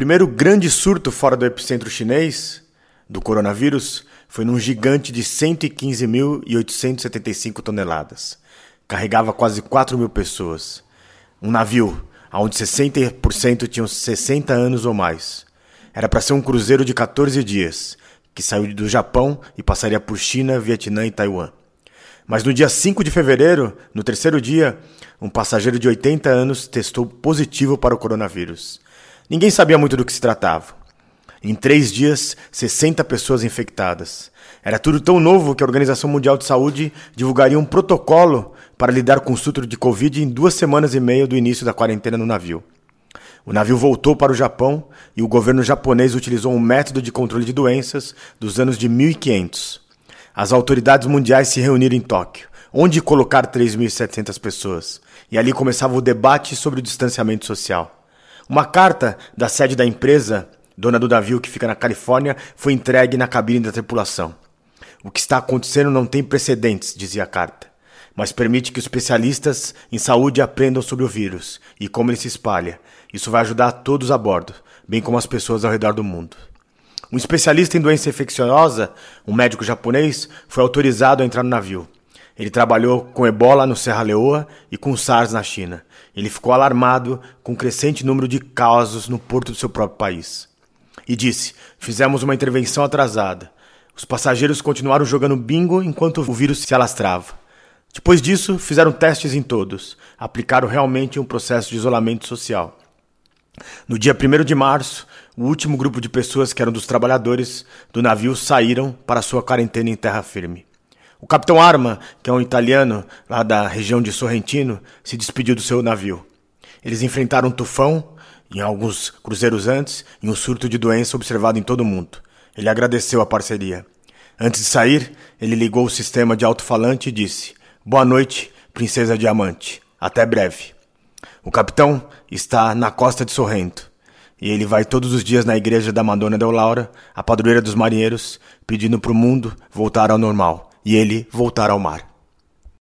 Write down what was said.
primeiro grande surto fora do epicentro chinês do coronavírus foi num gigante de 115.875 toneladas. Carregava quase 4 mil pessoas. Um navio onde 60% tinham 60 anos ou mais. Era para ser um cruzeiro de 14 dias, que saiu do Japão e passaria por China, Vietnã e Taiwan. Mas no dia 5 de fevereiro, no terceiro dia, um passageiro de 80 anos testou positivo para o coronavírus. Ninguém sabia muito do que se tratava. Em três dias, 60 pessoas infectadas. Era tudo tão novo que a Organização Mundial de Saúde divulgaria um protocolo para lidar com o surto de Covid em duas semanas e meia do início da quarentena no navio. O navio voltou para o Japão e o governo japonês utilizou um método de controle de doenças dos anos de 1500. As autoridades mundiais se reuniram em Tóquio, onde colocar 3.700 pessoas, e ali começava o debate sobre o distanciamento social. Uma carta da sede da empresa, dona do navio que fica na Califórnia, foi entregue na cabine da tripulação. O que está acontecendo não tem precedentes, dizia a carta, mas permite que os especialistas em saúde aprendam sobre o vírus e como ele se espalha. Isso vai ajudar todos a bordo, bem como as pessoas ao redor do mundo. Um especialista em doença infecciosa, um médico japonês, foi autorizado a entrar no navio. Ele trabalhou com ebola no Serra Leoa e com SARS na China. Ele ficou alarmado com o crescente número de casos no porto do seu próprio país. E disse: Fizemos uma intervenção atrasada. Os passageiros continuaram jogando bingo enquanto o vírus se alastrava. Depois disso, fizeram testes em todos. Aplicaram realmente um processo de isolamento social. No dia 1 de março, o último grupo de pessoas que eram dos trabalhadores do navio saíram para sua quarentena em terra firme. O capitão Arma, que é um italiano lá da região de Sorrentino, se despediu do seu navio. Eles enfrentaram um tufão, em alguns cruzeiros antes, e um surto de doença observado em todo o mundo. Ele agradeceu a parceria. Antes de sair, ele ligou o sistema de alto-falante e disse: Boa noite, Princesa Diamante. Até breve. O capitão está na costa de Sorrento. E ele vai todos os dias na igreja da Madonna del Laura, a padroeira dos marinheiros, pedindo para o mundo voltar ao normal e ele voltar ao mar.